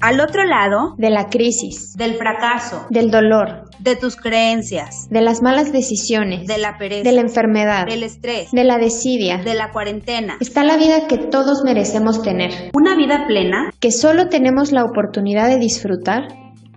Al otro lado de la crisis, del fracaso, del dolor, de tus creencias, de las malas decisiones, de la pereza, de la enfermedad, del estrés, de la desidia, de la cuarentena, está la vida que todos merecemos tener. Una vida plena. Que solo tenemos la oportunidad de disfrutar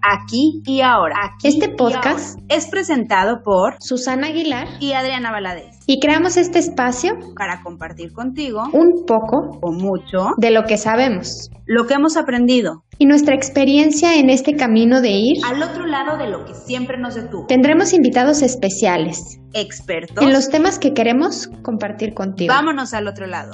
aquí y ahora. este podcast es presentado por Susana Aguilar y Adriana Valadez. Y creamos este espacio para compartir contigo un poco o mucho de lo que sabemos, lo que hemos aprendido y nuestra experiencia en este camino de ir al otro lado de lo que siempre nos detuvo. Tendremos invitados especiales, expertos en los temas que queremos compartir contigo. Vámonos al otro lado.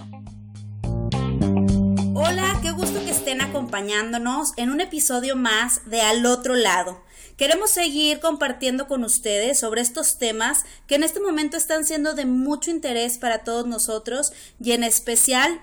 Estén acompañándonos en un episodio más de Al otro lado. Queremos seguir compartiendo con ustedes sobre estos temas que en este momento están siendo de mucho interés para todos nosotros y en especial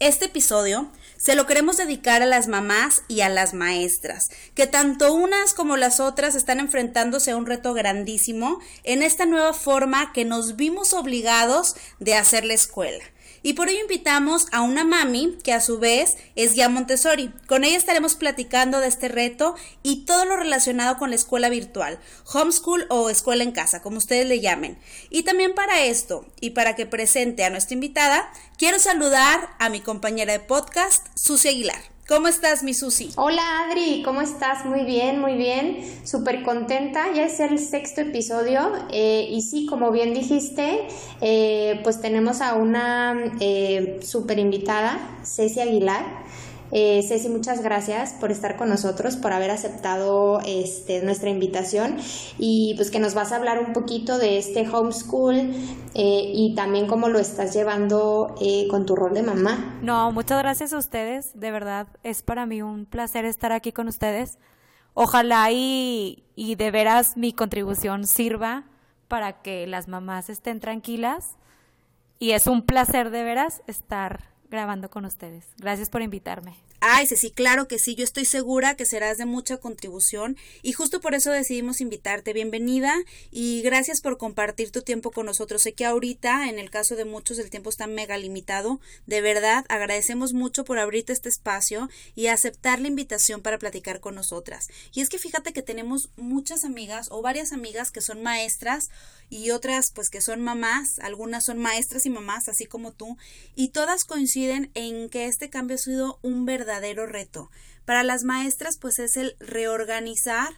este episodio se lo queremos dedicar a las mamás y a las maestras, que tanto unas como las otras están enfrentándose a un reto grandísimo en esta nueva forma que nos vimos obligados de hacer la escuela. Y por ello invitamos a una mami que a su vez es guía Montessori. Con ella estaremos platicando de este reto y todo lo relacionado con la escuela virtual, homeschool o escuela en casa, como ustedes le llamen. Y también para esto y para que presente a nuestra invitada, quiero saludar a mi compañera de podcast, Susi Aguilar. ¿Cómo estás, mi Susi? Hola, Adri, ¿cómo estás? Muy bien, muy bien. Súper contenta. Ya es el sexto episodio. Eh, y sí, como bien dijiste, eh, pues tenemos a una eh, súper invitada, Ceci Aguilar. Eh, Ceci, muchas gracias por estar con nosotros, por haber aceptado este, nuestra invitación y pues que nos vas a hablar un poquito de este homeschool eh, y también cómo lo estás llevando eh, con tu rol de mamá. No, muchas gracias a ustedes, de verdad es para mí un placer estar aquí con ustedes. Ojalá y, y de veras mi contribución sirva para que las mamás estén tranquilas y es un placer de veras estar grabando con ustedes. Gracias por invitarme. Ay, sí, claro que sí, yo estoy segura que serás de mucha contribución y justo por eso decidimos invitarte. Bienvenida y gracias por compartir tu tiempo con nosotros. Sé que ahorita, en el caso de muchos, el tiempo está mega limitado. De verdad, agradecemos mucho por abrirte este espacio y aceptar la invitación para platicar con nosotras. Y es que fíjate que tenemos muchas amigas o varias amigas que son maestras y otras pues que son mamás, algunas son maestras y mamás, así como tú, y todas coinciden en que este cambio ha sido un verdadero reto. Para las maestras, pues es el reorganizar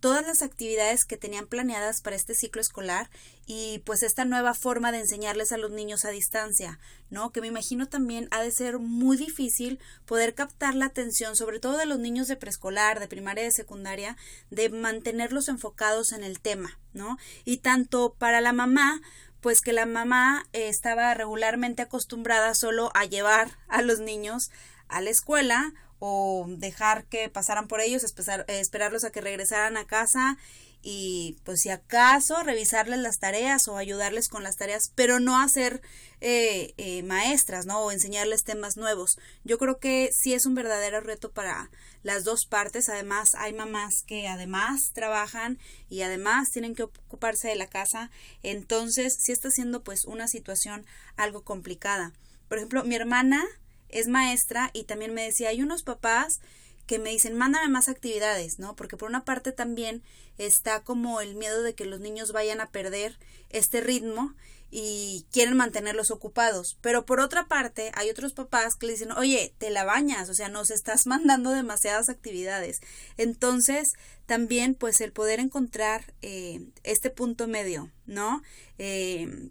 todas las actividades que tenían planeadas para este ciclo escolar y pues esta nueva forma de enseñarles a los niños a distancia, ¿no? Que me imagino también ha de ser muy difícil poder captar la atención, sobre todo de los niños de preescolar, de primaria y de secundaria, de mantenerlos enfocados en el tema, ¿no? Y tanto para la mamá, pues que la mamá estaba regularmente acostumbrada solo a llevar a los niños a la escuela o dejar que pasaran por ellos, esperarlos a que regresaran a casa y pues si acaso revisarles las tareas o ayudarles con las tareas, pero no hacer eh, eh, maestras, ¿no? O enseñarles temas nuevos. Yo creo que sí es un verdadero reto para las dos partes. Además, hay mamás que además trabajan y además tienen que ocuparse de la casa. Entonces, sí está siendo pues una situación algo complicada. Por ejemplo, mi hermana es maestra y también me decía, hay unos papás que me dicen, mándame más actividades, ¿no? Porque por una parte también está como el miedo de que los niños vayan a perder este ritmo y quieren mantenerlos ocupados. Pero por otra parte, hay otros papás que le dicen, oye, te la bañas, o sea, nos estás mandando demasiadas actividades. Entonces, también, pues, el poder encontrar eh, este punto medio, ¿no? Eh,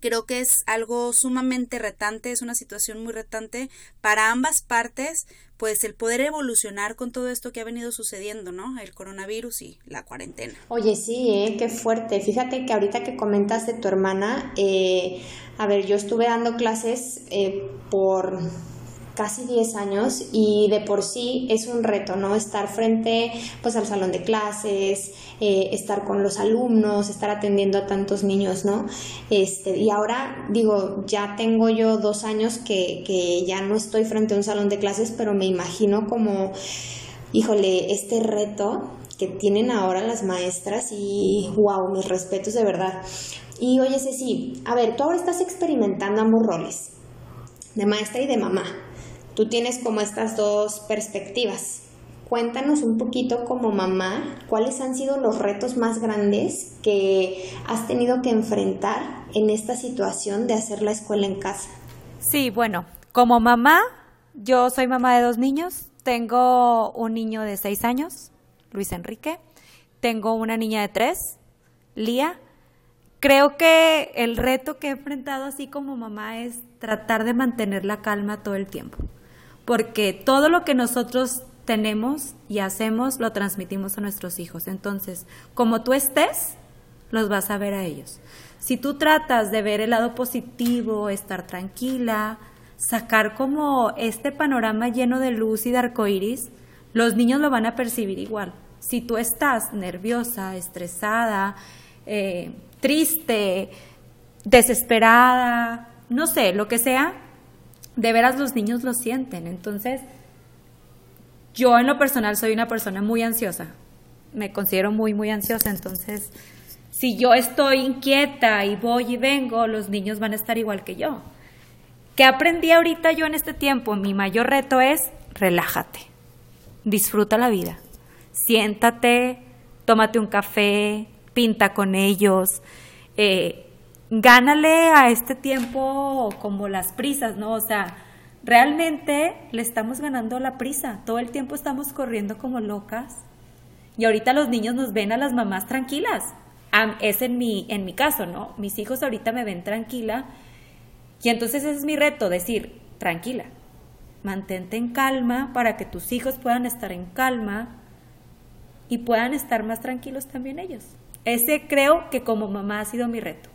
Creo que es algo sumamente retante, es una situación muy retante para ambas partes, pues el poder evolucionar con todo esto que ha venido sucediendo, ¿no? El coronavirus y la cuarentena. Oye, sí, ¿eh? qué fuerte. Fíjate que ahorita que comentas de tu hermana, eh, a ver, yo estuve dando clases eh, por casi 10 años y de por sí es un reto, ¿no? Estar frente pues al salón de clases, eh, estar con los alumnos, estar atendiendo a tantos niños, ¿no? Este, y ahora digo, ya tengo yo dos años que, que ya no estoy frente a un salón de clases, pero me imagino como, híjole, este reto que tienen ahora las maestras y wow, mis respetos de verdad. Y oye, Ceci, a ver, tú ahora estás experimentando ambos roles de maestra y de mamá. Tú tienes como estas dos perspectivas. Cuéntanos un poquito como mamá, cuáles han sido los retos más grandes que has tenido que enfrentar en esta situación de hacer la escuela en casa. Sí, bueno, como mamá, yo soy mamá de dos niños. Tengo un niño de seis años, Luis Enrique. Tengo una niña de tres, Lía. Creo que el reto que he enfrentado así como mamá es tratar de mantener la calma todo el tiempo. Porque todo lo que nosotros tenemos y hacemos, lo transmitimos a nuestros hijos. Entonces, como tú estés, los vas a ver a ellos. Si tú tratas de ver el lado positivo, estar tranquila, sacar como este panorama lleno de luz y de arcoíris, los niños lo van a percibir igual. Si tú estás nerviosa, estresada, eh, triste, desesperada, no sé, lo que sea, de veras los niños lo sienten. Entonces, yo en lo personal soy una persona muy ansiosa. Me considero muy, muy ansiosa. Entonces, si yo estoy inquieta y voy y vengo, los niños van a estar igual que yo. ¿Qué aprendí ahorita yo en este tiempo? Mi mayor reto es relájate. Disfruta la vida. Siéntate, tómate un café, pinta con ellos. Eh, gánale a este tiempo como las prisas, ¿no? O sea, realmente le estamos ganando la prisa. Todo el tiempo estamos corriendo como locas. Y ahorita los niños nos ven a las mamás tranquilas. es en mi, en mi caso, ¿no? Mis hijos ahorita me ven tranquila. Y entonces ese es mi reto, decir, tranquila, mantente en calma para que tus hijos puedan estar en calma y puedan estar más tranquilos también ellos. Ese creo que como mamá ha sido mi reto.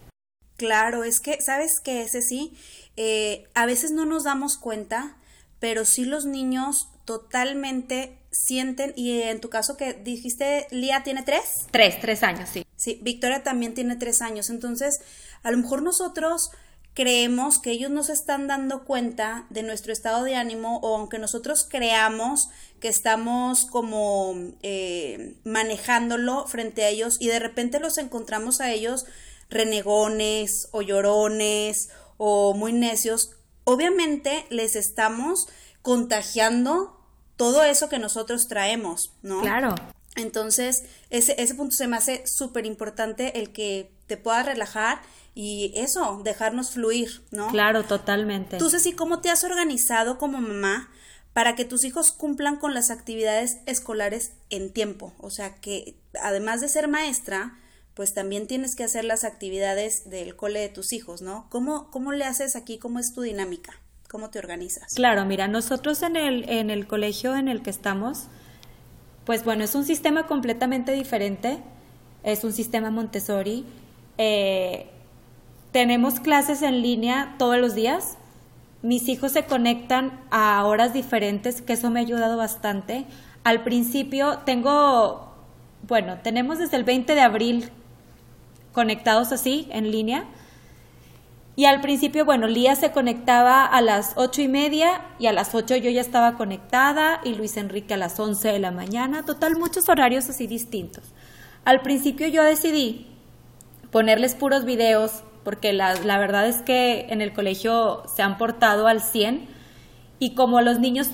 Claro, es que, ¿sabes qué? Ese sí, eh, a veces no nos damos cuenta, pero sí los niños totalmente sienten, y en tu caso que dijiste, Lía tiene tres. Tres, tres años, sí. Sí, Victoria también tiene tres años, entonces a lo mejor nosotros creemos que ellos no se están dando cuenta de nuestro estado de ánimo o aunque nosotros creamos que estamos como eh, manejándolo frente a ellos y de repente los encontramos a ellos renegones o llorones o muy necios, obviamente les estamos contagiando todo eso que nosotros traemos, ¿no? Claro. Entonces, ese, ese punto se me hace súper importante el que te puedas relajar y eso, dejarnos fluir, ¿no? Claro, totalmente. Entonces, Ceci, cómo te has organizado como mamá para que tus hijos cumplan con las actividades escolares en tiempo? O sea, que además de ser maestra, pues también tienes que hacer las actividades del cole de tus hijos, ¿no? ¿Cómo, cómo le haces aquí? ¿Cómo es tu dinámica? ¿Cómo te organizas? Claro, mira, nosotros en el, en el colegio en el que estamos, pues bueno, es un sistema completamente diferente, es un sistema Montessori. Eh, tenemos clases en línea todos los días. Mis hijos se conectan a horas diferentes, que eso me ha ayudado bastante. Al principio tengo, bueno, tenemos desde el 20 de abril conectados así, en línea. Y al principio, bueno, Lía se conectaba a las ocho y media y a las ocho yo ya estaba conectada y Luis Enrique a las once de la mañana. Total, muchos horarios así distintos. Al principio yo decidí ponerles puros videos porque la, la verdad es que en el colegio se han portado al 100 y como los niños,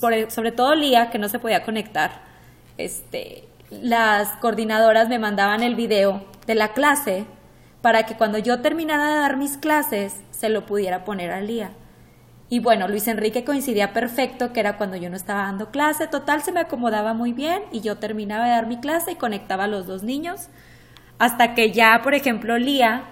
sobre todo Lía, que no se podía conectar, este, las coordinadoras me mandaban el video de la clase para que cuando yo terminara de dar mis clases se lo pudiera poner al día. Y bueno, Luis Enrique coincidía perfecto, que era cuando yo no estaba dando clase, total se me acomodaba muy bien y yo terminaba de dar mi clase y conectaba a los dos niños, hasta que ya, por ejemplo, Lía,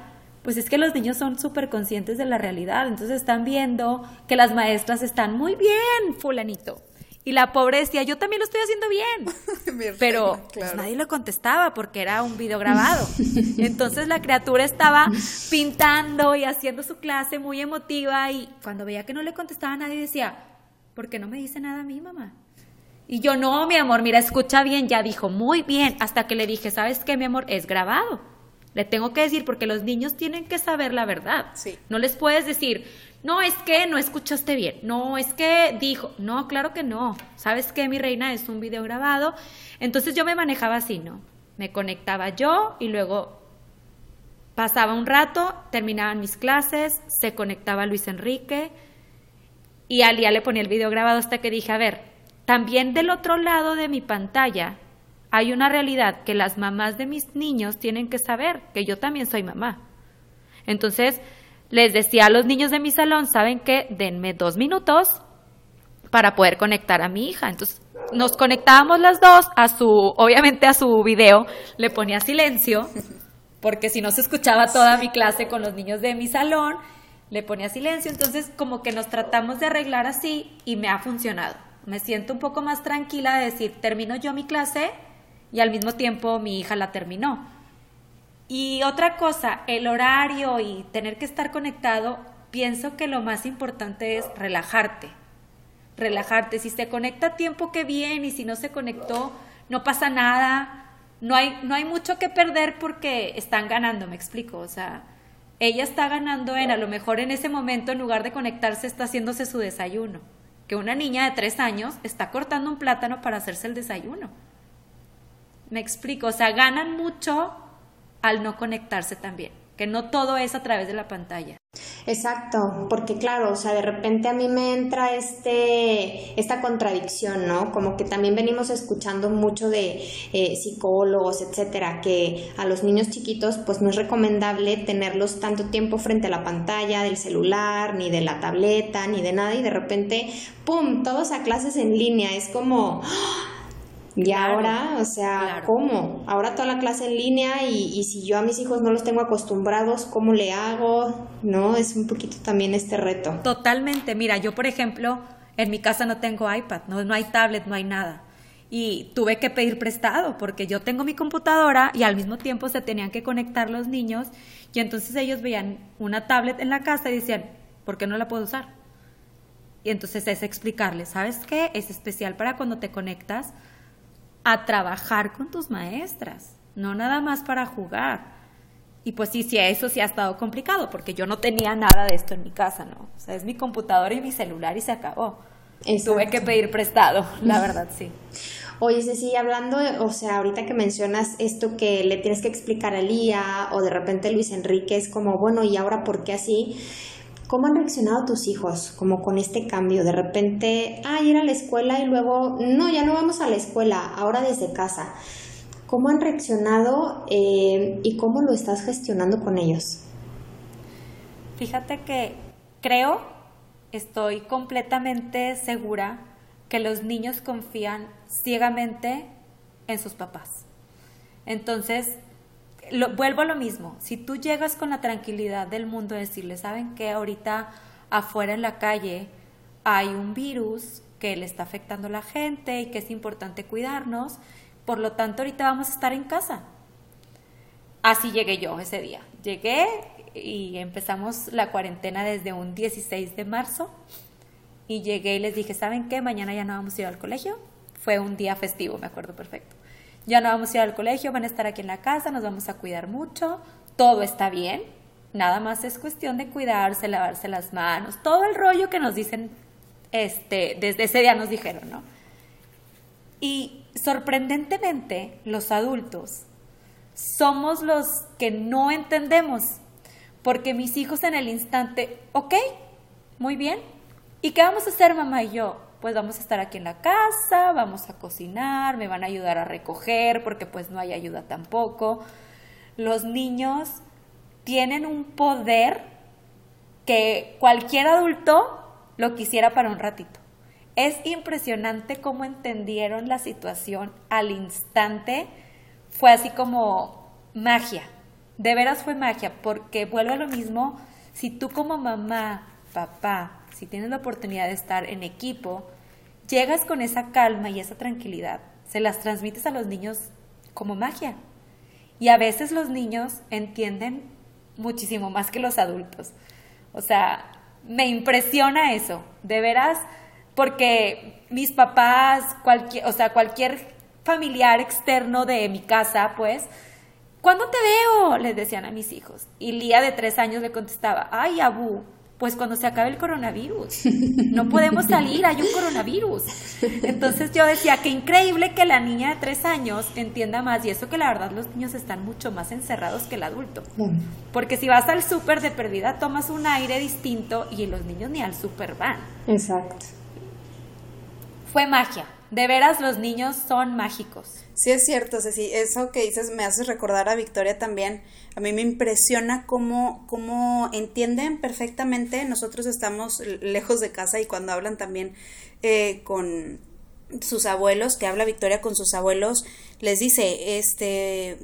pues es que los niños son súper conscientes de la realidad, entonces están viendo que las maestras están muy bien, fulanito, y la pobre decía, yo también lo estoy haciendo bien. Pero pues, nadie le contestaba porque era un video grabado. Entonces la criatura estaba pintando y haciendo su clase muy emotiva y cuando veía que no le contestaba a nadie decía, ¿por qué no me dice nada a mí, mamá? Y yo, no, mi amor, mira, escucha bien, ya dijo, muy bien, hasta que le dije, ¿sabes qué, mi amor? Es grabado. Le tengo que decir porque los niños tienen que saber la verdad. Sí. No les puedes decir, no, es que no escuchaste bien, no, es que dijo, no, claro que no, ¿sabes qué, mi reina? Es un video grabado. Entonces yo me manejaba así, ¿no? Me conectaba yo y luego pasaba un rato, terminaban mis clases, se conectaba Luis Enrique Y al día le ponía el video grabado hasta que dije, a ver, también del otro lado de mi pantalla hay una realidad que las mamás de mis niños tienen que saber, que yo también soy mamá. Entonces, les decía a los niños de mi salón, ¿saben qué? Denme dos minutos para poder conectar a mi hija. Entonces, nos conectábamos las dos a su, obviamente a su video, le ponía silencio, porque si no se escuchaba toda mi clase con los niños de mi salón, le ponía silencio, entonces como que nos tratamos de arreglar así y me ha funcionado. Me siento un poco más tranquila de decir, termino yo mi clase y al mismo tiempo mi hija la terminó. Y otra cosa, el horario y tener que estar conectado, pienso que lo más importante es relajarte. Relajarte. Si se conecta a tiempo, que bien, y si no se conectó, no pasa nada. No hay, no hay mucho que perder porque están ganando, me explico. O sea, ella está ganando en, a lo mejor en ese momento, en lugar de conectarse, está haciéndose su desayuno. Que una niña de tres años está cortando un plátano para hacerse el desayuno. Me explico, o sea, ganan mucho al no conectarse también, que no todo es a través de la pantalla. Exacto, porque claro, o sea, de repente a mí me entra este, esta contradicción, ¿no? Como que también venimos escuchando mucho de eh, psicólogos, etcétera, que a los niños chiquitos pues no es recomendable tenerlos tanto tiempo frente a la pantalla del celular, ni de la tableta, ni de nada, y de repente, ¡pum!, todos a clases en línea, es como... Y ahora, o sea, ¿cómo? Ahora toda la clase en línea y, y, si yo a mis hijos no los tengo acostumbrados, ¿cómo le hago? ¿No? Es un poquito también este reto. Totalmente. Mira, yo por ejemplo, en mi casa no tengo iPad, no, no hay tablet, no hay nada. Y tuve que pedir prestado porque yo tengo mi computadora y al mismo tiempo se tenían que conectar los niños y entonces ellos veían una tablet en la casa y decían, ¿por qué no la puedo usar? Y entonces es explicarles, ¿sabes qué? Es especial para cuando te conectas a trabajar con tus maestras, no nada más para jugar. Y pues sí, sí, eso sí ha estado complicado, porque yo no tenía nada de esto en mi casa, ¿no? O sea, es mi computadora y mi celular y se acabó. Tuve que pedir prestado, la verdad, sí. Oye, Ceci, hablando, o sea, ahorita que mencionas esto que le tienes que explicar a Lía o de repente Luis Enrique es como, bueno, ¿y ahora por qué así? ¿Cómo han reaccionado tus hijos como con este cambio? De repente, ah, ir a la escuela y luego, no, ya no vamos a la escuela, ahora desde casa. ¿Cómo han reaccionado eh, y cómo lo estás gestionando con ellos? Fíjate que creo, estoy completamente segura que los niños confían ciegamente en sus papás. Entonces, vuelvo a lo mismo, si tú llegas con la tranquilidad del mundo a decirle, ¿saben que ahorita afuera en la calle hay un virus que le está afectando a la gente y que es importante cuidarnos? Por lo tanto, ahorita vamos a estar en casa. Así llegué yo ese día. Llegué y empezamos la cuarentena desde un 16 de marzo y llegué y les dije, ¿saben qué? Mañana ya no vamos a ir al colegio. Fue un día festivo, me acuerdo perfecto ya no vamos a ir al colegio, van a estar aquí en la casa, nos vamos a cuidar mucho, todo está bien, nada más es cuestión de cuidarse, lavarse las manos, todo el rollo que nos dicen, este, desde ese día nos dijeron, ¿no? Y sorprendentemente, los adultos somos los que no entendemos, porque mis hijos en el instante, ok, muy bien, ¿y qué vamos a hacer mamá y yo? Pues vamos a estar aquí en la casa, vamos a cocinar, me van a ayudar a recoger porque pues no hay ayuda tampoco. Los niños tienen un poder que cualquier adulto lo quisiera para un ratito. Es impresionante cómo entendieron la situación al instante. Fue así como magia. De veras fue magia, porque vuelvo a lo mismo, si tú como mamá, papá, si tienes la oportunidad de estar en equipo, llegas con esa calma y esa tranquilidad, se las transmites a los niños como magia. Y a veces los niños entienden muchísimo más que los adultos. O sea, me impresiona eso, de veras, porque mis papás, cualquier, o sea, cualquier familiar externo de mi casa, pues, ¿cuándo te veo? Les decían a mis hijos. Y Lía de tres años le contestaba, ay, Abu, pues cuando se acabe el coronavirus. No podemos salir, hay un coronavirus. Entonces yo decía, qué increíble que la niña de tres años entienda más y eso que la verdad los niños están mucho más encerrados que el adulto. Porque si vas al súper de perdida tomas un aire distinto y los niños ni al súper van. Exacto. Fue magia. De veras los niños son mágicos. Sí, es cierto, Ceci. Eso que dices me hace recordar a Victoria también. A mí me impresiona cómo, cómo entienden perfectamente. Nosotros estamos lejos de casa y cuando hablan también eh, con sus abuelos, que habla Victoria con sus abuelos, les dice, este,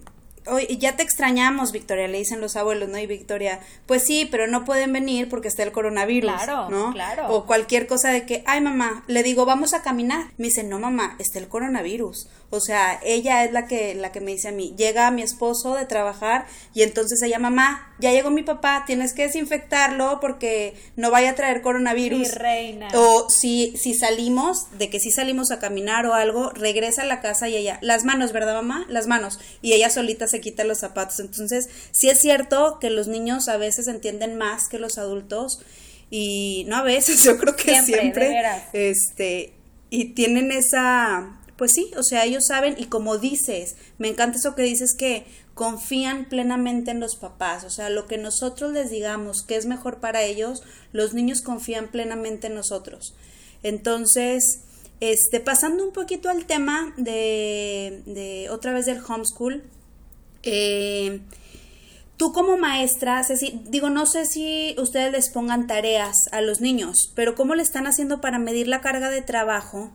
Oye, ya te extrañamos, Victoria, le dicen los abuelos, ¿no? Y Victoria, pues sí, pero no pueden venir porque está el coronavirus, claro, ¿no? Claro. O cualquier cosa de que, ay, mamá, le digo, vamos a caminar. Me dice, no, mamá, está el coronavirus. O sea, ella es la que, la que me dice a mí, llega mi esposo de trabajar y entonces ella, mamá, ya llegó mi papá, tienes que desinfectarlo porque no vaya a traer coronavirus. Mi reina. O si, si salimos, de que si salimos a caminar o algo, regresa a la casa y ella, las manos, ¿verdad, mamá? Las manos. Y ella solita se quita los zapatos. Entonces, sí es cierto que los niños a veces entienden más que los adultos y no a veces, yo creo que siempre, siempre este y tienen esa pues sí, o sea, ellos saben y como dices, me encanta eso que dices que confían plenamente en los papás, o sea, lo que nosotros les digamos que es mejor para ellos, los niños confían plenamente en nosotros. Entonces, este, pasando un poquito al tema de, de otra vez del homeschool, eh, tú como maestra, digo, no sé si ustedes les pongan tareas a los niños, pero ¿cómo le están haciendo para medir la carga de trabajo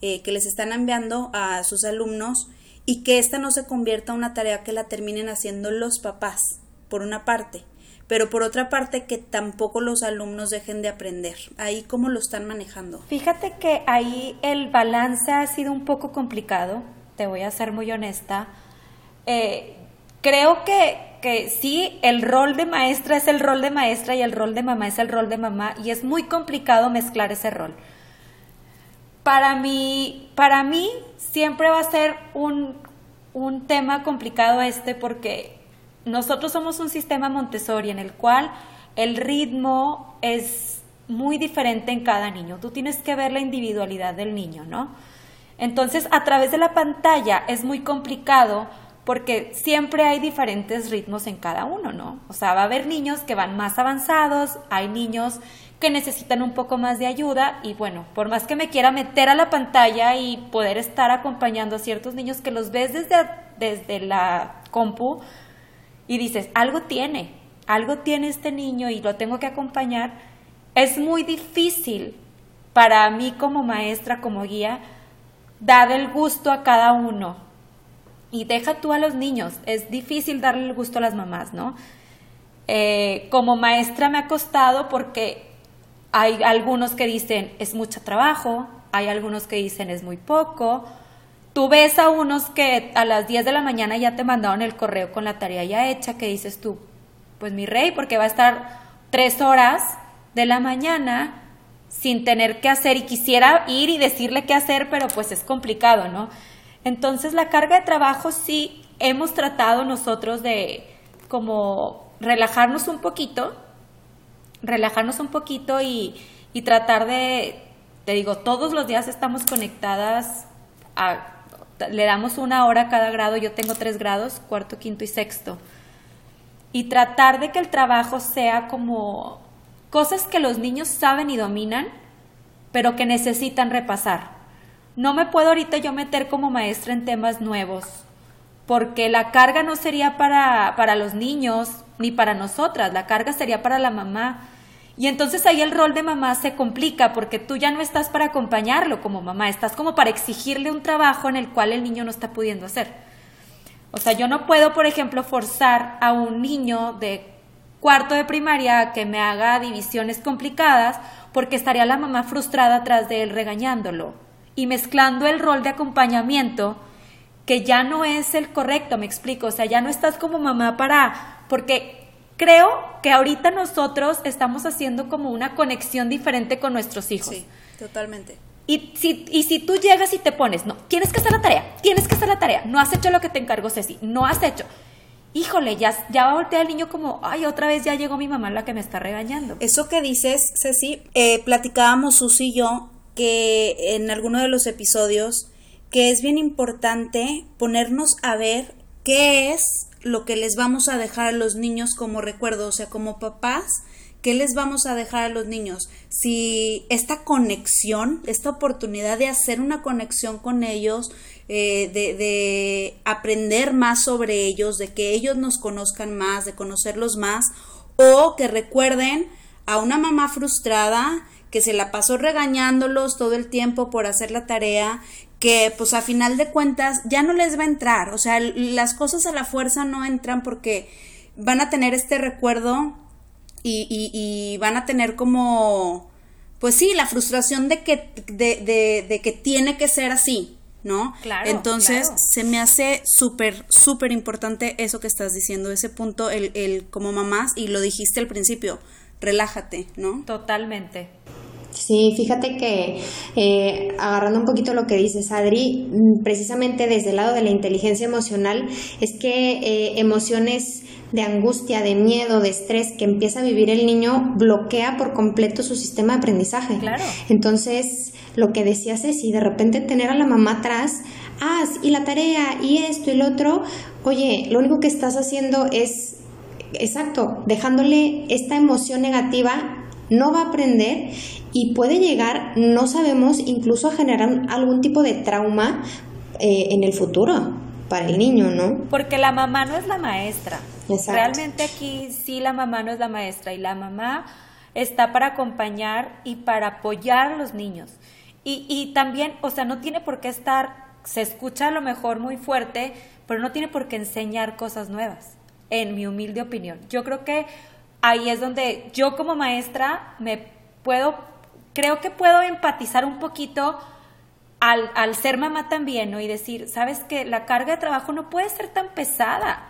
eh, que les están enviando a sus alumnos y que esta no se convierta en una tarea que la terminen haciendo los papás, por una parte, pero por otra parte que tampoco los alumnos dejen de aprender. Ahí cómo lo están manejando. Fíjate que ahí el balance ha sido un poco complicado, te voy a ser muy honesta. Eh, creo que, que sí, el rol de maestra es el rol de maestra y el rol de mamá es el rol de mamá y es muy complicado mezclar ese rol para mí, para mí siempre va a ser un, un tema complicado este porque nosotros somos un sistema Montessori en el cual el ritmo es muy diferente en cada niño. Tú tienes que ver la individualidad del niño, ¿no? Entonces, a través de la pantalla es muy complicado porque siempre hay diferentes ritmos en cada uno, ¿no? O sea, va a haber niños que van más avanzados, hay niños que necesitan un poco más de ayuda y bueno, por más que me quiera meter a la pantalla y poder estar acompañando a ciertos niños que los ves desde, desde la compu y dices, algo tiene, algo tiene este niño y lo tengo que acompañar, es muy difícil para mí como maestra, como guía, dar el gusto a cada uno. Y deja tú a los niños, es difícil darle el gusto a las mamás, ¿no? Eh, como maestra me ha costado porque hay algunos que dicen es mucho trabajo, hay algunos que dicen es muy poco. Tú ves a unos que a las 10 de la mañana ya te mandaron el correo con la tarea ya hecha, que dices tú, pues mi rey, porque va a estar tres horas de la mañana sin tener que hacer y quisiera ir y decirle qué hacer, pero pues es complicado, ¿no? Entonces la carga de trabajo sí hemos tratado nosotros de como relajarnos un poquito, relajarnos un poquito y, tratar de, te digo, todos los días estamos conectadas, le damos una hora a cada grado, yo tengo tres grados, cuarto, quinto y sexto, y tratar de que el trabajo sea como cosas que los niños saben y dominan, pero que necesitan repasar. No me puedo ahorita yo meter como maestra en temas nuevos, porque la carga no sería para, para los niños ni para nosotras, la carga sería para la mamá. Y entonces ahí el rol de mamá se complica porque tú ya no estás para acompañarlo como mamá, estás como para exigirle un trabajo en el cual el niño no está pudiendo hacer. O sea, yo no puedo, por ejemplo, forzar a un niño de cuarto de primaria que me haga divisiones complicadas porque estaría la mamá frustrada atrás de él regañándolo y mezclando el rol de acompañamiento que ya no es el correcto, me explico, o sea, ya no estás como mamá para, porque creo que ahorita nosotros estamos haciendo como una conexión diferente con nuestros hijos. Sí, totalmente. Y si, y si tú llegas y te pones, no, tienes que hacer la tarea, tienes que hacer la tarea, no has hecho lo que te encargó Ceci, no has hecho. híjole, ya, ya va a voltear el niño como, ay, otra vez ya llegó mi mamá la que me está regañando. Eso que dices, Ceci, eh, platicábamos Susi y yo que en alguno de los episodios que es bien importante ponernos a ver qué es lo que les vamos a dejar a los niños como recuerdo, o sea, como papás, ¿qué les vamos a dejar a los niños? Si esta conexión, esta oportunidad de hacer una conexión con ellos, eh, de, de aprender más sobre ellos, de que ellos nos conozcan más, de conocerlos más, o que recuerden a una mamá frustrada que se la pasó regañándolos todo el tiempo por hacer la tarea, que pues a final de cuentas ya no les va a entrar, o sea, las cosas a la fuerza no entran porque van a tener este recuerdo y, y, van a tener como, pues sí, la frustración de que, de, de, que tiene que ser así, ¿no? Claro. Entonces, se me hace súper, súper importante eso que estás diciendo, ese punto, el, el como mamás, y lo dijiste al principio, relájate, ¿no? Totalmente. Sí, fíjate que eh, agarrando un poquito lo que dices, Adri, mm, precisamente desde el lado de la inteligencia emocional, es que eh, emociones de angustia, de miedo, de estrés que empieza a vivir el niño bloquea por completo su sistema de aprendizaje. Claro. Entonces, lo que decías es, si de repente tener a la mamá atrás, haz y la tarea y esto y lo otro, oye, lo único que estás haciendo es, exacto, dejándole esta emoción negativa no va a aprender y puede llegar, no sabemos, incluso a generar algún tipo de trauma eh, en el futuro para el niño, ¿no? Porque la mamá no es la maestra. Realmente aquí sí la mamá no es la maestra y la mamá está para acompañar y para apoyar a los niños. Y, y también, o sea, no tiene por qué estar, se escucha a lo mejor muy fuerte, pero no tiene por qué enseñar cosas nuevas, en mi humilde opinión. Yo creo que ahí es donde yo como maestra me puedo, creo que puedo empatizar un poquito al, al ser mamá también, ¿no? Y decir, sabes que la carga de trabajo no puede ser tan pesada,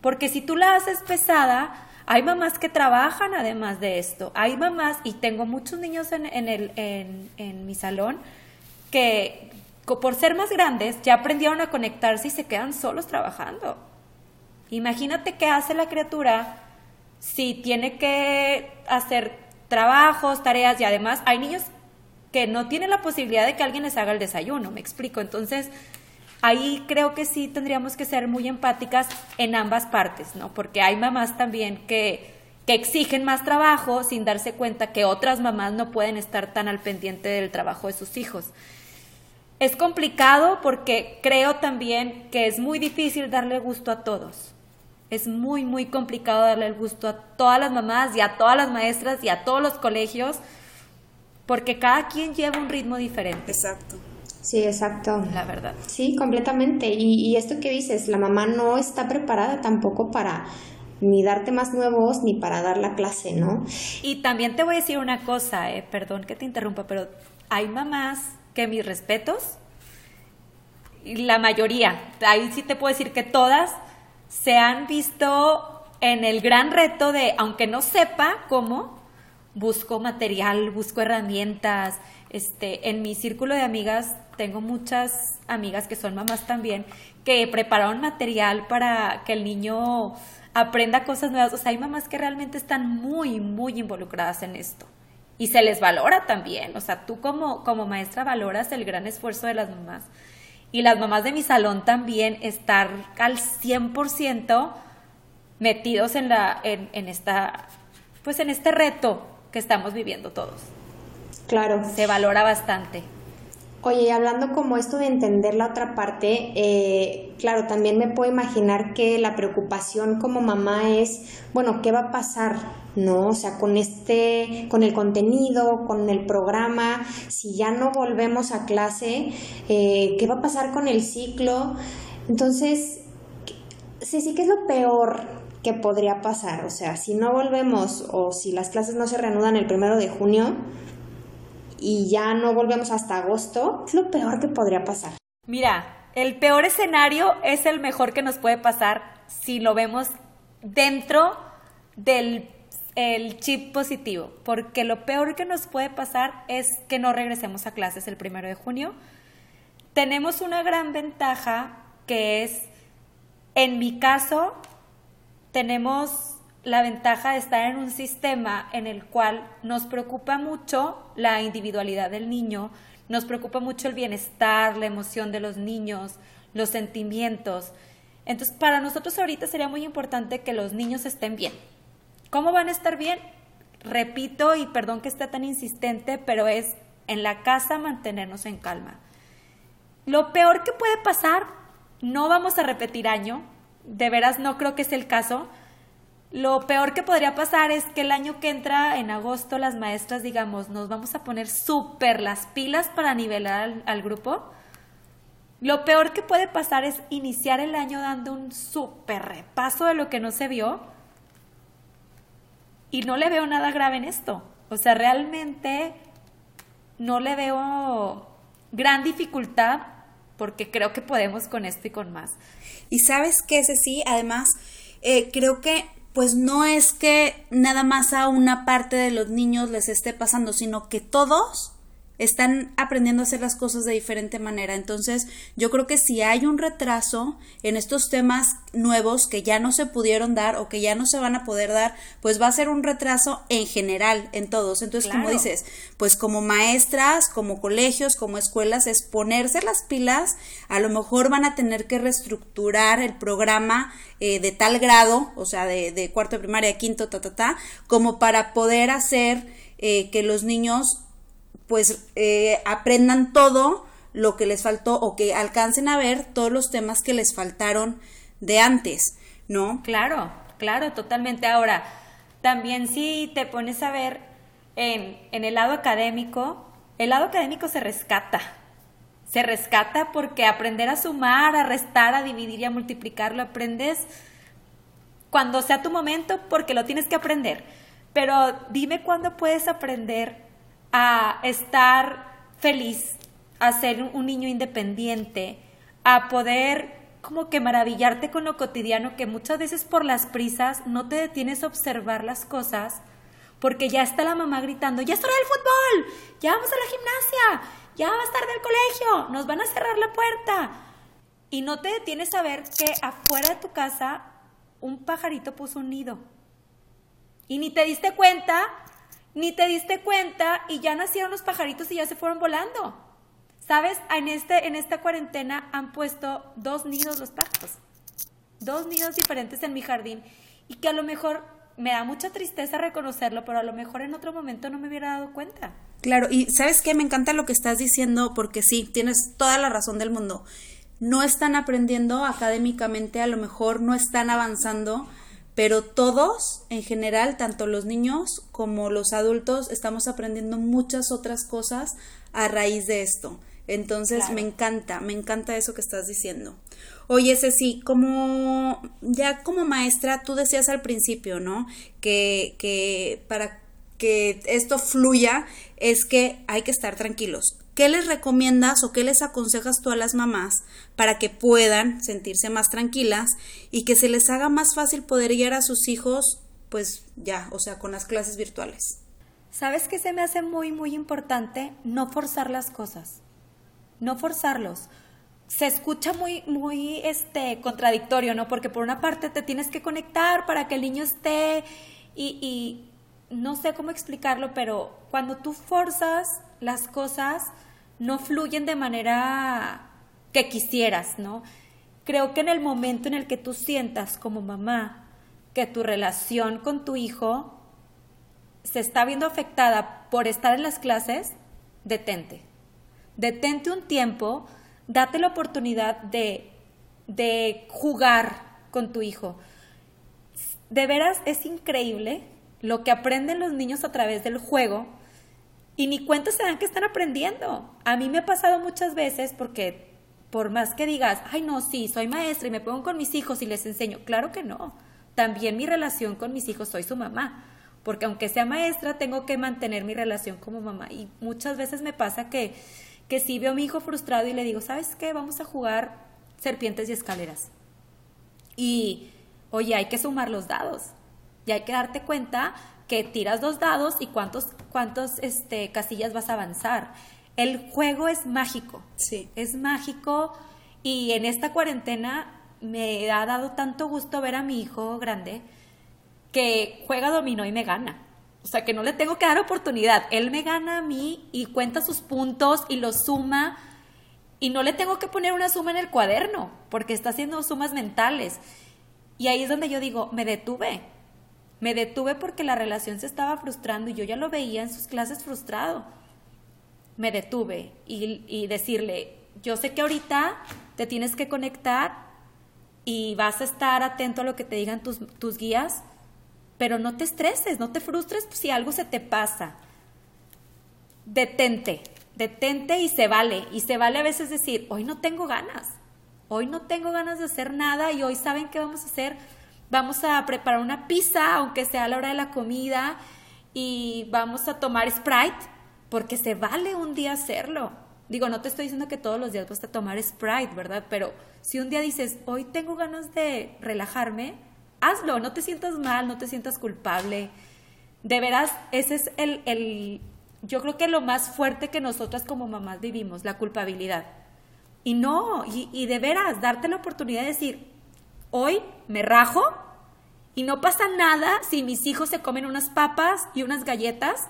porque si tú la haces pesada, hay mamás que trabajan además de esto, hay mamás, y tengo muchos niños en, en, el, en, en mi salón, que por ser más grandes ya aprendieron a conectarse y se quedan solos trabajando. Imagínate qué hace la criatura si tiene que hacer trabajos, tareas y además hay niños que no tienen la posibilidad de que alguien les haga el desayuno, me explico. Entonces, ahí creo que sí tendríamos que ser muy empáticas en ambas partes, ¿no? Porque hay mamás también que, que exigen más trabajo sin darse cuenta que otras mamás no pueden estar tan al pendiente del trabajo de sus hijos. Es complicado porque creo también que es muy difícil darle gusto a todos es muy, muy complicado darle el gusto a todas las mamás y a todas las maestras y a todos los colegios, porque cada quien lleva un ritmo diferente. Exacto. Sí, exacto. La verdad. Sí, completamente. Y, y esto que dices, la mamá no está preparada tampoco para ni darte más nuevos ni para dar la clase, ¿no? Y también te voy a decir una cosa, eh, perdón que te interrumpa, pero hay mamás que mis respetos, la mayoría, ahí sí te puedo decir que todas se han visto en el gran reto de, aunque no sepa cómo, busco material, busco herramientas. Este, en mi círculo de amigas tengo muchas amigas que son mamás también que prepararon material para que el niño aprenda cosas nuevas. O sea, hay mamás que realmente están muy, muy involucradas en esto. Y se les valora también. O sea, tú como, como maestra valoras el gran esfuerzo de las mamás y las mamás de mi salón también estar al 100% metidos en, la, en, en, esta, pues en este reto que estamos viviendo todos. Claro. Se valora bastante. Oye, hablando como esto de entender la otra parte, eh, claro, también me puedo imaginar que la preocupación como mamá es, bueno, ¿qué va a pasar? ¿No? O sea, con este, con el contenido, con el programa, si ya no volvemos a clase, eh, ¿qué va a pasar con el ciclo? Entonces, sí, sí, ¿qué es lo peor que podría pasar? O sea, si no volvemos o si las clases no se reanudan el primero de junio, y ya no volvemos hasta agosto, es lo peor que podría pasar. Mira, el peor escenario es el mejor que nos puede pasar si lo vemos dentro del el chip positivo, porque lo peor que nos puede pasar es que no regresemos a clases el primero de junio. Tenemos una gran ventaja que es, en mi caso, tenemos la ventaja de estar en un sistema en el cual nos preocupa mucho la individualidad del niño, nos preocupa mucho el bienestar, la emoción de los niños, los sentimientos. Entonces, para nosotros ahorita sería muy importante que los niños estén bien. ¿Cómo van a estar bien? Repito, y perdón que esté tan insistente, pero es en la casa mantenernos en calma. Lo peor que puede pasar, no vamos a repetir año, de veras no creo que sea el caso. Lo peor que podría pasar es que el año que entra, en agosto, las maestras, digamos, nos vamos a poner súper las pilas para nivelar al, al grupo lo peor que puede pasar es iniciar el año dando un súper repaso de lo que no se vio y no le veo nada grave en esto. O sea, realmente no le veo gran dificultad porque creo que podemos con esto y con más. Y sabes que ese sí, además, eh, creo que pues no es que nada más a una parte de los niños les esté pasando, sino que todos están aprendiendo a hacer las cosas de diferente manera. Entonces, yo creo que si hay un retraso en estos temas nuevos que ya no se pudieron dar o que ya no se van a poder dar, pues va a ser un retraso en general en todos. Entonces, como dices, pues como maestras, como colegios, como escuelas, es ponerse las pilas. A lo mejor van a tener que reestructurar el programa eh, de tal grado, o sea, de, de cuarto de primaria, quinto, ta, ta, ta, como para poder hacer eh, que los niños pues eh, aprendan todo lo que les faltó o que alcancen a ver todos los temas que les faltaron de antes, ¿no? Claro, claro, totalmente. Ahora, también si te pones a ver en, en el lado académico, el lado académico se rescata. Se rescata porque aprender a sumar, a restar, a dividir y a multiplicar lo aprendes cuando sea tu momento porque lo tienes que aprender. Pero dime cuándo puedes aprender a estar feliz, a ser un niño independiente, a poder como que maravillarte con lo cotidiano, que muchas veces por las prisas no te detienes a observar las cosas, porque ya está la mamá gritando, ya es hora del fútbol, ya vamos a la gimnasia, ya va a estar del colegio, nos van a cerrar la puerta. Y no te detienes a ver que afuera de tu casa un pajarito puso un nido. Y ni te diste cuenta ni te diste cuenta y ya nacieron los pajaritos y ya se fueron volando. ¿Sabes? En, este, en esta cuarentena han puesto dos nidos los pájaros. Dos nidos diferentes en mi jardín y que a lo mejor me da mucha tristeza reconocerlo, pero a lo mejor en otro momento no me hubiera dado cuenta. Claro, y sabes qué, me encanta lo que estás diciendo porque sí, tienes toda la razón del mundo. No están aprendiendo académicamente, a lo mejor no están avanzando, pero todos, en general, tanto los niños como los adultos, estamos aprendiendo muchas otras cosas a raíz de esto. Entonces me encanta, me encanta eso que estás diciendo. Oye, Ceci, como ya como maestra, tú decías al principio, ¿no? Que, que para que esto fluya es que hay que estar tranquilos. ¿Qué les recomiendas o qué les aconsejas tú a las mamás para que puedan sentirse más tranquilas y que se les haga más fácil poder guiar a sus hijos, pues ya, o sea, con las clases virtuales? ¿Sabes qué se me hace muy, muy importante? No forzar las cosas. No forzarlos. Se escucha muy, muy este, contradictorio, ¿no? Porque por una parte te tienes que conectar para que el niño esté y, y no sé cómo explicarlo, pero cuando tú forzas las cosas, no fluyen de manera que quisieras, ¿no? Creo que en el momento en el que tú sientas como mamá que tu relación con tu hijo se está viendo afectada por estar en las clases, detente. Detente un tiempo, date la oportunidad de, de jugar con tu hijo. De veras es increíble lo que aprenden los niños a través del juego y ni cuenta se dan que están aprendiendo. A mí me ha pasado muchas veces porque por más que digas, ay no, sí, soy maestra y me pongo con mis hijos y les enseño, claro que no. También mi relación con mis hijos soy su mamá, porque aunque sea maestra tengo que mantener mi relación como mamá y muchas veces me pasa que que si veo a mi hijo frustrado y le digo, ¿sabes qué? Vamos a jugar serpientes y escaleras. Y, oye, hay que sumar los dados. Y hay que darte cuenta que tiras dos dados y cuántos, cuántos este, casillas vas a avanzar. El juego es mágico. Sí. Es mágico y en esta cuarentena me ha dado tanto gusto ver a mi hijo grande que juega dominó y me gana. O sea, que no le tengo que dar oportunidad. Él me gana a mí y cuenta sus puntos y los suma. Y no le tengo que poner una suma en el cuaderno, porque está haciendo sumas mentales. Y ahí es donde yo digo, me detuve. Me detuve porque la relación se estaba frustrando y yo ya lo veía en sus clases frustrado. Me detuve y, decirle, yo sé que ahorita te tienes que conectar y vas a estar atento a lo que te digan tus, tus guías, pero no te estreses, no te frustres si algo se te pasa. Detente, detente y se vale. Y se vale a veces decir, hoy no tengo ganas, hoy no tengo ganas de hacer nada y hoy saben qué vamos a hacer. Vamos a preparar una pizza, aunque sea a la hora de la comida, y vamos a tomar Sprite, porque se vale un día hacerlo. Digo, no te estoy diciendo que todos los días vas a tomar Sprite, ¿verdad? Pero si un día dices, hoy tengo ganas de relajarme, hazlo, no te sientas mal, no te sientas culpable. De veras, ese es el, el, yo creo que lo más fuerte que nosotras como mamás vivimos, la culpabilidad. Y no, y, y de veras, darte la oportunidad de decir, hoy me rajo y no pasa nada si mis hijos se comen unas papas y unas galletas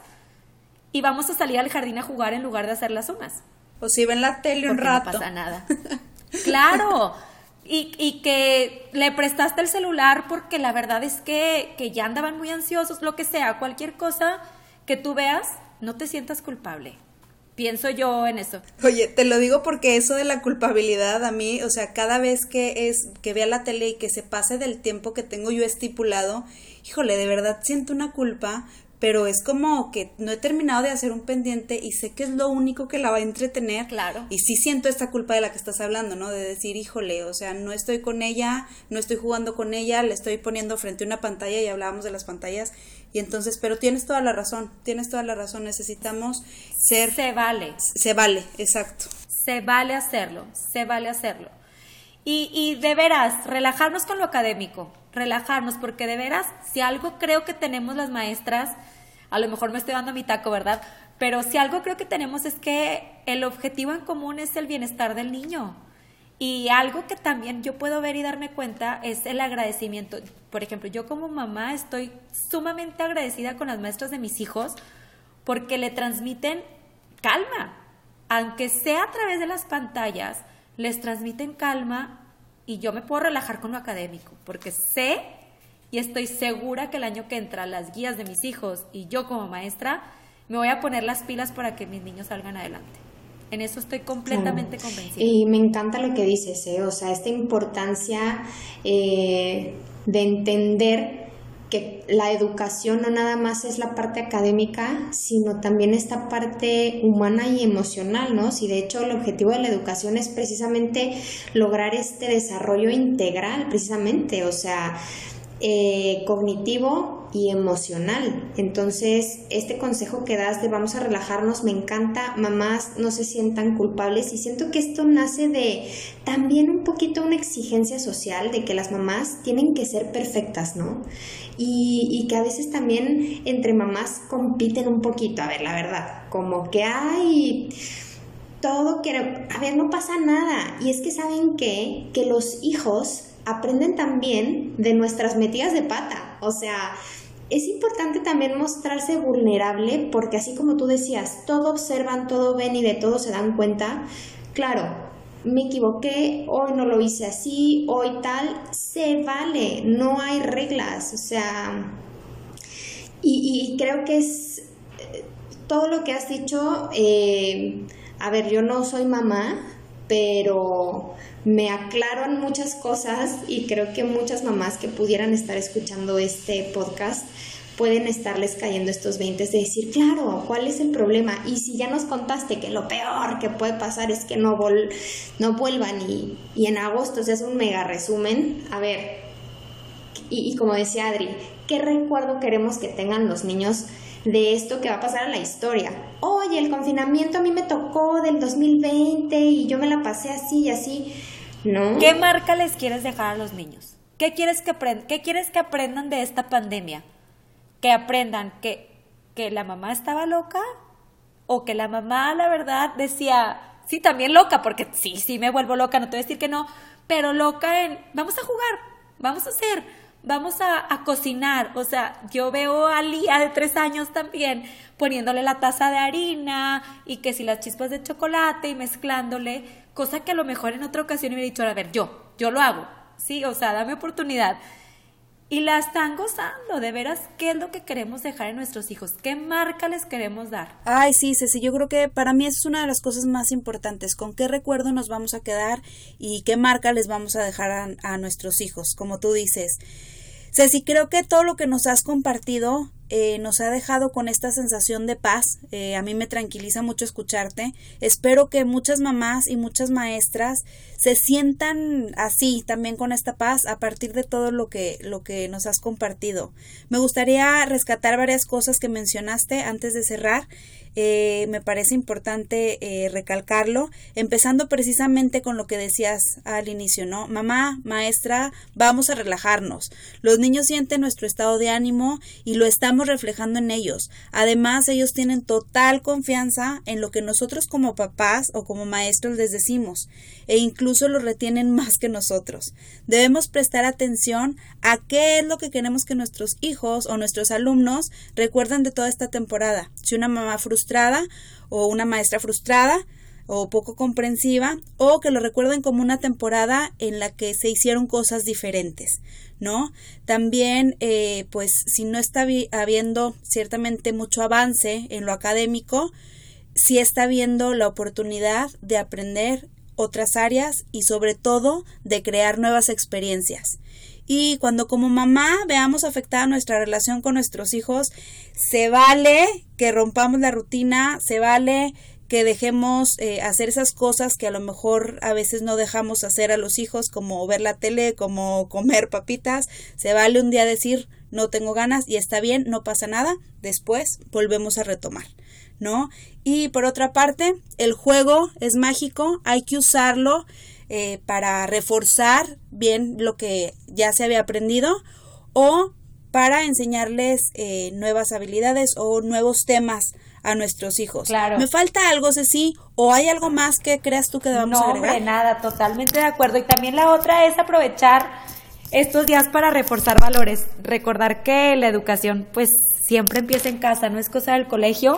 y vamos a salir al jardín a jugar en lugar de hacer las unas. O si ven la tele un rato. No pasa nada. claro. Y, y, que le prestaste el celular porque la verdad es que, que ya andaban muy ansiosos, lo que sea, cualquier cosa que tú veas, no te sientas culpable. Pienso yo en eso. Oye, te lo digo porque eso de la culpabilidad a mí, o sea, cada vez que es que vea la tele y que se pase del tiempo que tengo yo estipulado, híjole, de verdad siento una culpa pero es como que no he terminado de hacer un pendiente y sé que es lo único que la va a entretener. Claro. Y sí siento esta culpa de la que estás hablando, ¿no? De decir, híjole, o sea, no estoy con ella, no estoy jugando con ella, le estoy poniendo frente a una pantalla y hablábamos de las pantallas. Y entonces, pero tienes toda la razón, tienes toda la razón, necesitamos ser... Se vale. Se vale, exacto. Se vale hacerlo, se vale hacerlo. Y, y de veras, relajarnos con lo académico, relajarnos, porque de veras, si algo creo que tenemos las maestras, a lo mejor me estoy dando mi taco, ¿verdad? Pero si algo creo que tenemos es que el objetivo en común es el bienestar del niño. Y algo que también yo puedo ver y darme cuenta es el agradecimiento. Por ejemplo, yo como mamá estoy sumamente agradecida con las maestras de mis hijos porque le transmiten calma. Aunque sea a través de las pantallas, les transmiten calma y yo me puedo relajar con lo académico porque sé y estoy segura que el año que entra las guías de mis hijos y yo como maestra me voy a poner las pilas para que mis niños salgan adelante. En eso estoy completamente convencida. Y me encanta lo que dices, ¿eh? o sea, esta importancia eh, de entender que la educación no nada más es la parte académica, sino también esta parte humana y emocional, ¿no? Si de hecho el objetivo de la educación es precisamente lograr este desarrollo integral, precisamente, o sea, eh, cognitivo y emocional. Entonces, este consejo que das de vamos a relajarnos me encanta, mamás no se sientan culpables y siento que esto nace de también un poquito una exigencia social de que las mamás tienen que ser perfectas, ¿no? Y, y que a veces también entre mamás compiten un poquito, a ver, la verdad, como que hay todo que, a ver, no pasa nada. Y es que saben que, que los hijos aprenden también de nuestras metidas de pata. O sea, es importante también mostrarse vulnerable porque así como tú decías, todo observan, todo ven y de todo se dan cuenta. Claro, me equivoqué, hoy no lo hice así, hoy tal, se vale, no hay reglas, o sea, y, creo que es eh, todo lo que has dicho, eh, a ver, yo no soy mamá, pero me aclaran muchas cosas y creo que muchas mamás que pudieran estar escuchando este podcast pueden estarles cayendo estos 20 de decir, claro, ¿cuál es el problema? Y si ya nos contaste que lo peor que puede pasar es que no, no vuelvan y, y, en agosto se hace un mega resumen, a ver, y, y como decía Adri, ¿qué recuerdo queremos que tengan los niños de esto que va a pasar a la historia. Oye, el confinamiento a mí me tocó del 2020 y yo me la pasé así y así. No. ¿Qué marca les quieres dejar a los niños? ¿Qué quieres que, ¿Qué quieres que aprendan de esta pandemia? Que aprendan que, que la mamá estaba loca o que la mamá, la verdad, decía, sí, también loca, porque sí, sí me vuelvo loca, no te voy a decir que no, pero loca en, vamos a jugar, vamos a hacer, vamos a, cocinar. O sea, yo veo a Lía de tres años también poniéndole la taza de harina y que si las chispas de chocolate y mezclándole, cosa que a lo mejor en otra ocasión hubiera dicho, a ver, yo, yo lo hago, sí, o sea, dame oportunidad. Y la están gozando, de veras, ¿qué es lo que queremos dejar en nuestros hijos? ¿Qué marca les queremos dar? Ay, sí, Ceci, yo creo que para mí eso es una de las cosas más importantes, con qué recuerdo nos vamos a quedar y qué marca les vamos a dejar a, a nuestros hijos, como tú dices. Ceci, creo que todo lo que nos has compartido eh, nos ha dejado con esta sensación de paz. Eh, a mí me tranquiliza mucho escucharte. Espero que muchas mamás y muchas maestras se sientan así también con esta paz a partir de todo lo que, lo que nos has compartido. Me gustaría rescatar varias cosas que mencionaste antes de cerrar eh, me parece importante recalcarlo, empezando precisamente con lo que decías al inicio, ¿no? Mamá, maestra, vamos a relajarnos. Los niños sienten nuestro estado de ánimo y lo reflejando en ellos. Además, ellos tienen total confianza en lo que nosotros como papás o como maestros les decimos e incluso lo retienen más que nosotros. Debemos prestar atención a qué es lo que queremos que nuestros hijos o nuestros alumnos recuerden de toda esta temporada. Si una mamá frustrada o una maestra frustrada o poco comprensiva o que lo recuerden como una temporada en la que se hicieron cosas diferentes, ¿no? También, eh, pues, si no está habiendo ciertamente mucho avance en lo académico, sí está habiendo la oportunidad de aprender otras áreas y sobre todo de crear nuevas experiencias. Y cuando como mamá veamos afectada nuestra relación con nuestros hijos, se vale que rompamos la rutina, se vale que dejemos eh, hacer esas cosas que a lo mejor a veces no dejamos hacer a los hijos, como ver la tele, como comer papitas. Se vale un día decir no tengo ganas y está bien, no pasa nada. Después volvemos a retomar, ¿no? Y por otra parte, el juego es mágico, hay que usarlo eh, para reforzar bien lo que ya se había aprendido o para enseñarles eh, nuevas habilidades o nuevos temas a nuestros hijos. Claro. ¿Me falta algo, Ceci? ¿O hay algo más que creas tú que debamos no, agregar? No, nada, totalmente de acuerdo. Y también la otra es aprovechar estos días para reforzar valores. Recordar que la educación, pues, siempre empieza en casa, no es cosa del colegio,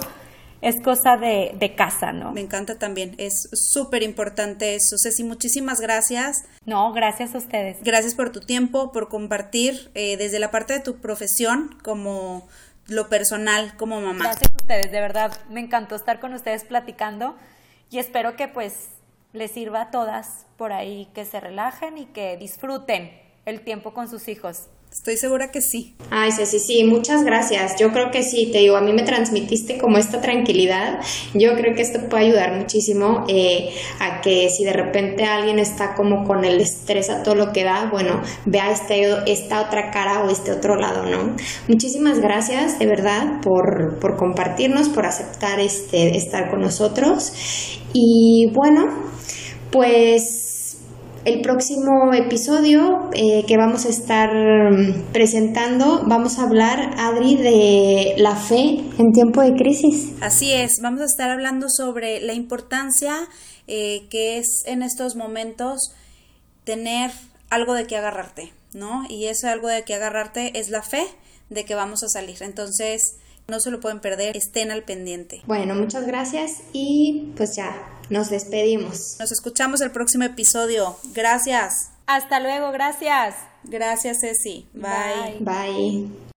es cosa de, de casa, ¿no? Me encanta también, es súper importante eso. Ceci, muchísimas gracias. No, gracias a ustedes. Gracias por tu tiempo, por compartir eh, desde la parte de tu profesión como lo personal como mamá. Gracias a ustedes, de verdad, me encantó estar con ustedes platicando y espero que pues les sirva a todas por ahí que se relajen y que disfruten el tiempo con sus hijos. Estoy segura que sí. Ay, sí, sí, muchas gracias. Yo creo que sí, te digo, a mí me transmitiste como esta tranquilidad. Yo creo que esto puede ayudar muchísimo eh, a que si de repente alguien está como con el estrés a todo lo que da, bueno, vea este, esta otra cara o este otro lado, ¿no? Muchísimas gracias, de verdad, por, por compartirnos, por aceptar este, estar con nosotros. Y bueno, pues el próximo episodio eh, que vamos a estar mm, presentando, vamos a hablar, Adri, de la fe en tiempo de crisis. Así es, vamos a estar hablando sobre la importancia eh, que es en estos momentos tener algo de que agarrarte, ¿no? Y ese algo de que agarrarte es la fe de que vamos a salir. Entonces, no se lo pueden perder, estén al pendiente. Bueno, muchas gracias y pues ya, nos despedimos. Nos escuchamos el próximo episodio. Gracias. Hasta luego, gracias. Gracias, Ceci. Bye. Bye.